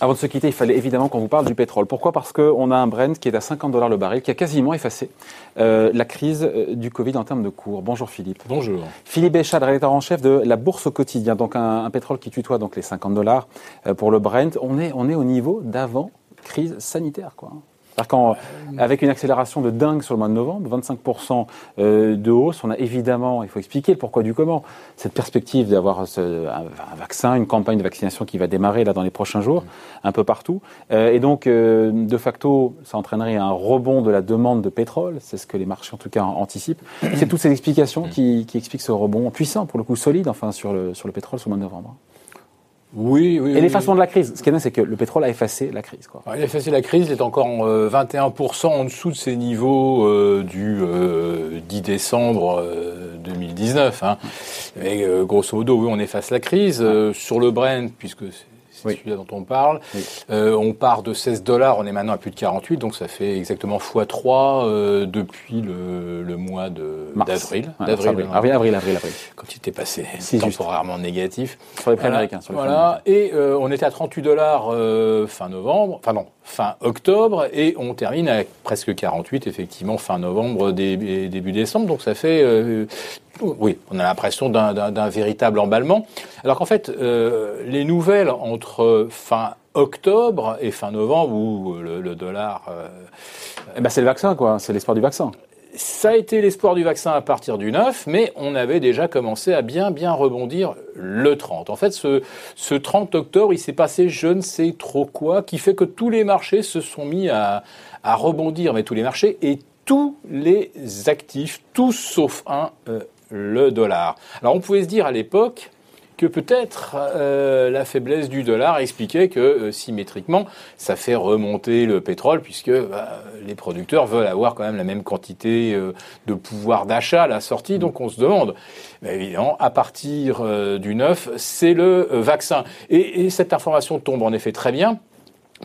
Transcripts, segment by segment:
Avant de se quitter, il fallait évidemment qu'on vous parle du pétrole. Pourquoi? Parce qu'on a un Brent qui est à 50 dollars le baril, qui a quasiment effacé euh, la crise euh, du Covid en termes de cours. Bonjour Philippe. Bonjour. Philippe Béchade, rédacteur en chef de la Bourse au quotidien, donc un, pétrole qui tutoie donc les 50 dollars euh, pour le Brent. On est, on est au niveau d'avant crise sanitaire, quoi avec une accélération de dingue sur le mois de novembre, 25% euh, de hausse, on a évidemment, il faut expliquer le pourquoi du comment, cette perspective d'avoir un, vaccin, une campagne de vaccination qui va démarrer là dans les prochains jours, un peu partout. Euh, et donc, euh, de facto, ça entraînerait un rebond de la demande de pétrole, c'est ce que les marchés en tout cas anticipent. C'est toutes ces explications qui, expliquent ce rebond puissant, pour le coup solide, enfin, sur le, sur le pétrole sur le mois de novembre. Oui, oui. Et l'effacement de la crise. Ce qui est bien, c'est que le pétrole a effacé la crise. Quoi. il a effacé la crise, il est encore en 21% euh, en dessous de ses niveaux euh, du 10 euh, décembre 2019. Hein. Et grosso modo, oui, on efface la crise. sur le Brent, puisque c'est celui-là dont on parle. Euh, on part de 16 dollars, on est maintenant à plus de 48, donc ça fait exactement x3 euh, depuis le, le, mois d'avril. D'avril, avril, avril, avril, Quand il était passé temporairement négatif. Sur les prix américains. Sur les voilà, et euh, on était à 38 dollars fin novembre, enfin non, fin octobre, et on termine à presque 48, effectivement, fin novembre, début, début décembre, donc ça fait oui, on a l'impression d'un véritable emballement. Alors qu'en fait, euh, les nouvelles entre fin octobre et fin novembre, où le, dollar... Euh, eh ben c'est le vaccin, quoi. C'est l'espoir du vaccin. Ça a été l'espoir du vaccin à partir du 9, mais on avait déjà commencé à bien bien rebondir le 30. En fait, ce, ce 30 octobre, il s'est passé je ne sais trop quoi, qui fait que tous les marchés se sont mis à, à rebondir, mais tous les marchés et tous les actifs, tous sauf un, euh, le dollar. Alors on pouvait se dire à l'époque que peut-être euh, la faiblesse du dollar expliquait que euh, symétriquement ça fait remonter le pétrole puisque bah, les producteurs veulent avoir quand même la même quantité euh, de pouvoir d'achat à la sortie. Donc on se demande, bah, évidemment, à partir du 9, c'est le vaccin. et cette information tombe en effet très bien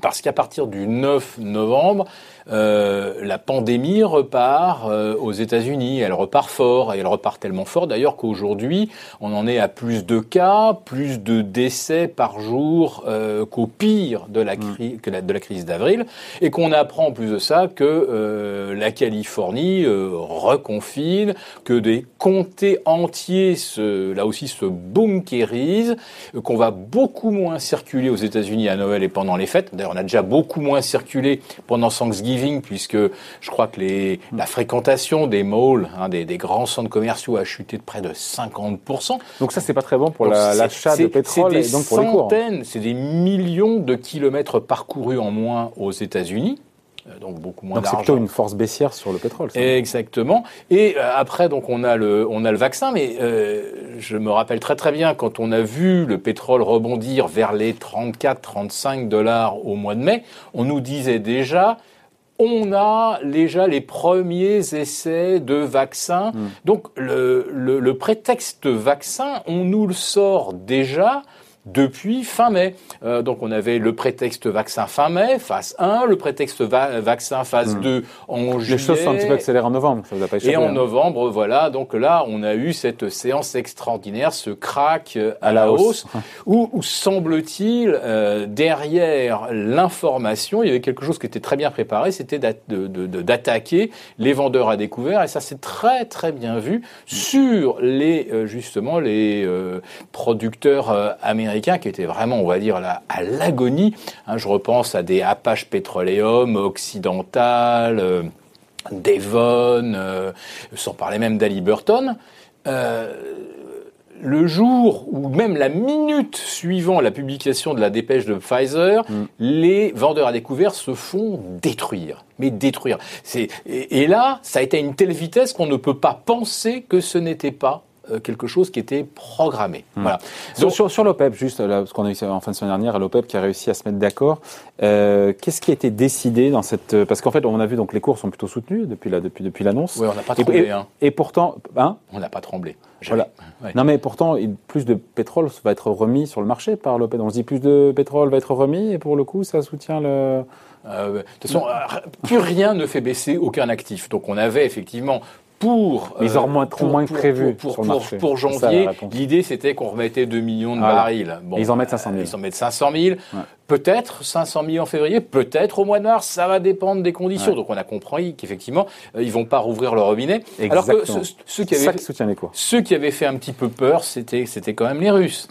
parce qu'à partir du 9 novembre, euh, la pandémie repart euh, aux États-Unis. Elle repart fort, et elle repart tellement fort d'ailleurs qu'aujourd'hui, on en est à plus de cas, plus de décès par jour euh, qu'au pire de la, mm. que de la crise d'avril, et qu'on apprend en plus de ça que la Californie reconfine, que des comtés entiers, se, là aussi, se bunkérisent, qu'on va beaucoup moins circuler aux États-Unis à Noël et pendant les fêtes. D'ailleurs, on a déjà beaucoup moins circulé pendant Thanksgiving puisque je crois que les, la fréquentation des malls, hein, des, grands centres commerciaux a chuté de près de 50%. Donc ça, c'est pas très bon pour l'achat de pétrole et donc pour les cours. C'est des millions de kilomètres parcourus en moins aux États-Unis. Euh, donc beaucoup moins d'argent. C'est plutôt une force baissière sur le pétrole. Ça. Exactement. Et euh, après, donc on a le on a le vaccin, mais euh, je me rappelle très très bien quand on a vu le pétrole rebondir vers les 34-35 dollars au mois de mai, on nous disait déjà on a déjà les premiers essais de vaccins. Hmm. Donc le, le, prétexte vaccin, on nous le sort déjà depuis fin mai. Euh, donc on avait le prétexte vaccin fin mai, phase 1, le prétexte vaccin phase 2 hmm. en juillet. Les choses sont un petit peu accélérées en novembre, ça vous a pas Et en hein. novembre, voilà, donc là on a eu cette séance extraordinaire, ce crack à, la hausse, où, semble-t-il, euh, derrière l'information, il y avait quelque chose qui était très bien préparé, c'était d'attaquer les vendeurs à découvert, et ça c'est très très bien vu sur les, euh, justement, les producteurs américains qui était vraiment, on va dire, à l'agonie. Hein, je repense à des Apache Petroleum, Occidental, euh, Devon, euh, sans parler même d'Ali Burton. Euh, le jour ou même la minute suivant la publication de la dépêche de Pfizer, mm. les vendeurs à découvert se font détruire. Mais détruire. Et, et là, ça a été à une telle vitesse qu'on ne peut pas penser que ce n'était pas quelque chose qui était programmé. Hmm. Voilà. sur, sur, l'OPEP, juste, là, parce qu'on a eu en fin de semaine dernière, l'OPEP qui a réussi à se mettre d'accord. Euh, Qu'est-ce qui a été décidé dans cette... Parce qu'en fait, on a vu donc les cours sont plutôt soutenus depuis la, depuis, depuis l'annonce. Oui, on n'a pas tremblé. Et, hein. et, pourtant... Hein on n'a pas tremblé. Voilà. Non mais pourtant, plus de pétrole va être remis sur le marché par l'OPEP. On se dit plus de pétrole va être remis et pour le coup, ça soutient le... Euh, de toute façon, plus rien ne fait baisser aucun actif. Donc on avait effectivement pour. ils en remettront moins que prévu. Pour, ça, janvier, l'idée c'était qu'on remettait 2 millions de barils. Bon, Ils en mettent 500 000. Ils en mettent 500 000. Peut-être 500 000 en février, peut-être au mois de mars, ça va dépendre des conditions. Ouais. Donc on a compris qu'effectivement, euh, ils vont pas rouvrir le robinet. Alors que ceux qui ça avaient qui soutient les cours. ceux qui avaient fait un petit peu peur, c'était c'était quand même les Russes.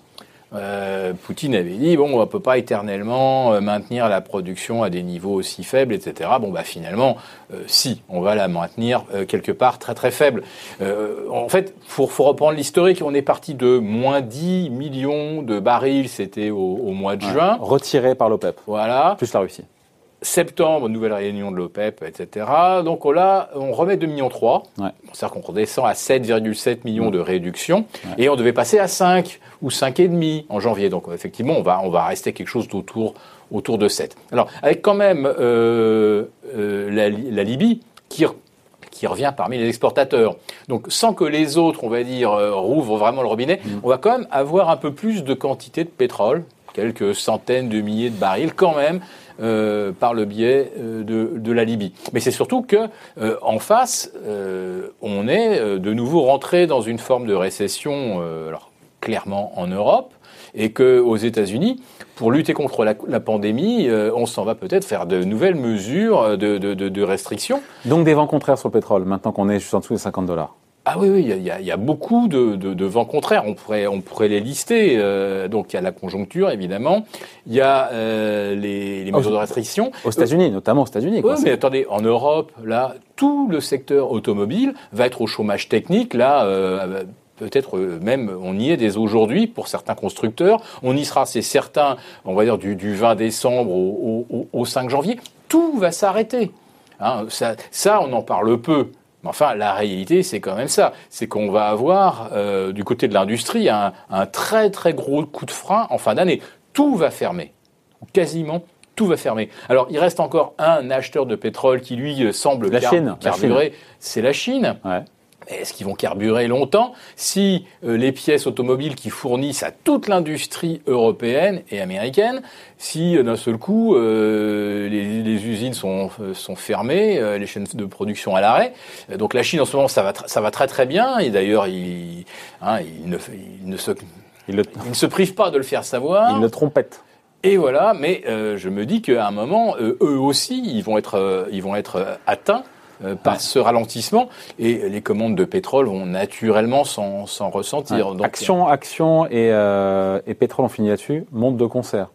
Euh, Poutine avait dit bon, on peut pas éternellement euh, maintenir la production à des niveaux aussi faibles, etc. Bon, bah finalement, euh, si, on va la maintenir euh, quelque part très très faible. Euh, en fait, faut, faut reprendre l'historique. On est parti de moins 10 millions de barils, c'était au, au mois de juin. Retiré par l'OPEP, Voilà. plus la Russie. Septembre, nouvelle réunion de l'OPEP, etc. Donc là, on remet 2,3 millions. Ouais. C'est-à-dire qu'on redescend à 7,7 millions de réduction. Et on devait passer à 5 ou 5,5 en janvier. Donc effectivement, on va, on va rester quelque chose d'autour autour de 7. Alors, avec quand même euh, euh, la, Li- la Libye qui qui revient parmi les exportateurs. Donc sans que les autres, on va dire, euh, rouvrent vraiment le robinet, on va quand même avoir un peu plus de quantité de pétrole, quelques centaines de milliers de barils quand même, euh, par le biais euh, de, la Libye. Mais c'est surtout que euh, en face, on est de nouveau rentré dans une forme de récession, alors clairement en Europe, et que aux États-Unis, pour lutter contre la, pandémie, on s'en va peut-être faire de nouvelles mesures de, de, de, de restrictions. Donc des vents contraires sur le pétrole, maintenant qu'on est juste en dessous des 50 dollars. Ah oui, oui, il y a- y, y beaucoup de, de, de vents contraires. On pourrait, on pourrait les lister. Euh, donc il y a la conjoncture, évidemment. Il y a euh, les, les mesures de restriction. Aux États-Unis, notamment aux États-Unis. Oui, mais attendez, en Europe, là, tout le secteur automobile va être au chômage technique. Là, euh, peut-être même, on y est dès aujourd'hui pour certains constructeurs. On y sera, c'est certain, on va dire du, du 20 décembre au, au- au 5 janvier. Tout va s'arrêter. Hein, ça, ça, on en parle peu. Mais enfin, la réalité, c'est quand même ça. C'est qu'on va avoir, euh, du côté de l'industrie, un, un très très gros coup de frein en fin d'année. Tout va fermer. Quasiment tout va fermer. Alors, il reste encore un acheteur de pétrole qui, lui, euh, semble La car- Chine, carburer. C'est la Chine. Ouais. Est-ce qu'ils vont carburer longtemps si euh, les pièces automobiles qui fournissent à toute l'industrie européenne et américaine, si euh, d'un seul coup euh, les, les usines sont, sont fermées, les chaînes de production à l'arrêt, donc la Chine en ce moment ça va, ça va très très bien et d'ailleurs il, hein, il, ne, il, ne se, Il le, il ne se prive pas de le faire savoir. il le trompette. Et voilà, mais euh, je me dis qu'à un moment, euh, eux aussi, ils vont être, euh, ils vont être atteints euh, par ce ralentissement et les commandes de pétrole vont naturellement s'en s'en ressentir. Ouais. Donc, action, action et, euh, et pétrole, on finit là-dessus, monte de concert.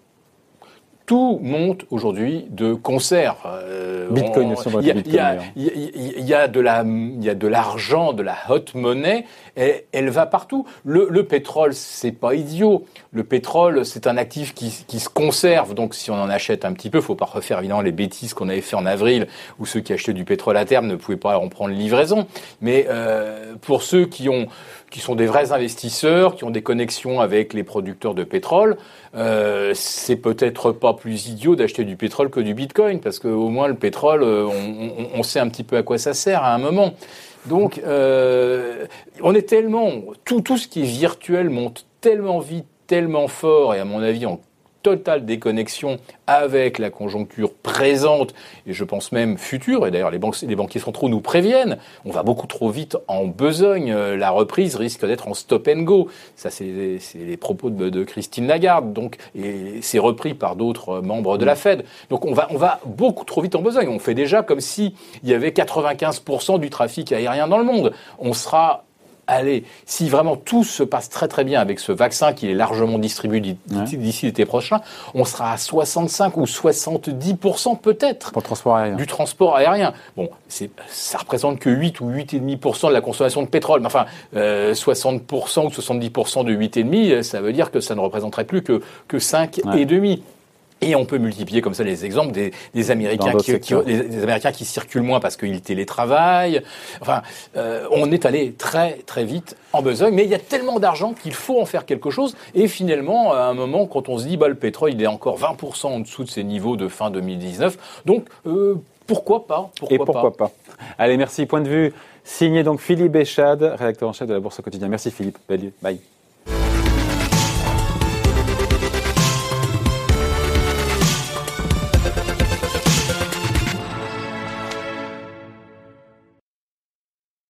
Tout monte aujourd'hui de concert. Euh, Bitcoin il y a- y, a de la, il y a de l'argent, de la hot money, et elle va partout. Le, le pétrole, c'est pas idiot. Le pétrole, c'est un actif qui, qui se conserve. Donc, si on en achète un petit peu, faut pas refaire évidemment les bêtises qu'on avait fait en avril, où ceux qui achetaient du pétrole à terme ne pouvaient pas en prendre livraison. Mais euh, pour ceux qui ont qui sont des vrais investisseurs, qui ont des connexions avec les producteurs de pétrole, euh, c'est peut-être pas plus idiot d'acheter du pétrole que du bitcoin, parce qu'au moins le pétrole, euh, on, sait un petit peu à quoi ça sert à un moment. Donc, euh, on est tellement, tout, tout ce qui est virtuel monte tellement vite, tellement fort, et à mon avis en totale déconnexion avec la conjoncture présente et je pense même future. Et d'ailleurs, les, banques, les banquiers centraux nous préviennent. On va beaucoup trop vite en besogne. Euh, La reprise risque d'être en stop and go. Ça, c'est les propos de, de Christine Lagarde. Donc, et c'est repris par d'autres membres de la Fed. Donc, on va, on va beaucoup trop vite en besogne. On fait déjà comme si il y avait 95% du trafic aérien dans le monde. On sera Allez, si vraiment tout se passe très très bien avec ce vaccin qui est largement distribué d'ici Ouais. l'été prochain, on sera à 65 ou 70% peut-être Pour le transport aérien. du transport aérien. Bon, c'est, ça représente que 8 ou 8,5% de la consommation de pétrole. Mais enfin, euh, 60% ou 70% de 8,5, euh, ça veut dire que ça ne représenterait plus que, que 5,5. Et on peut multiplier comme ça les exemples des, des Américains qui, qui- secteurs. les, des Américains qui circulent moins parce qu'ils télétravaillent. Enfin, euh, on est allé très très vite en besogne, mais il y a tellement d'argent qu'il faut en faire quelque chose. Et finalement, à un moment, quand on se dit bah le pétrole il est encore 20% en dessous de ses niveaux de fin 2019, donc euh, pourquoi pas? Pourquoi Et pourquoi pas? Allez, merci. Point de vue signé donc Philippe Béchade, rédacteur en chef de la Bourse au quotidien. Merci Philippe. Bye. Bye.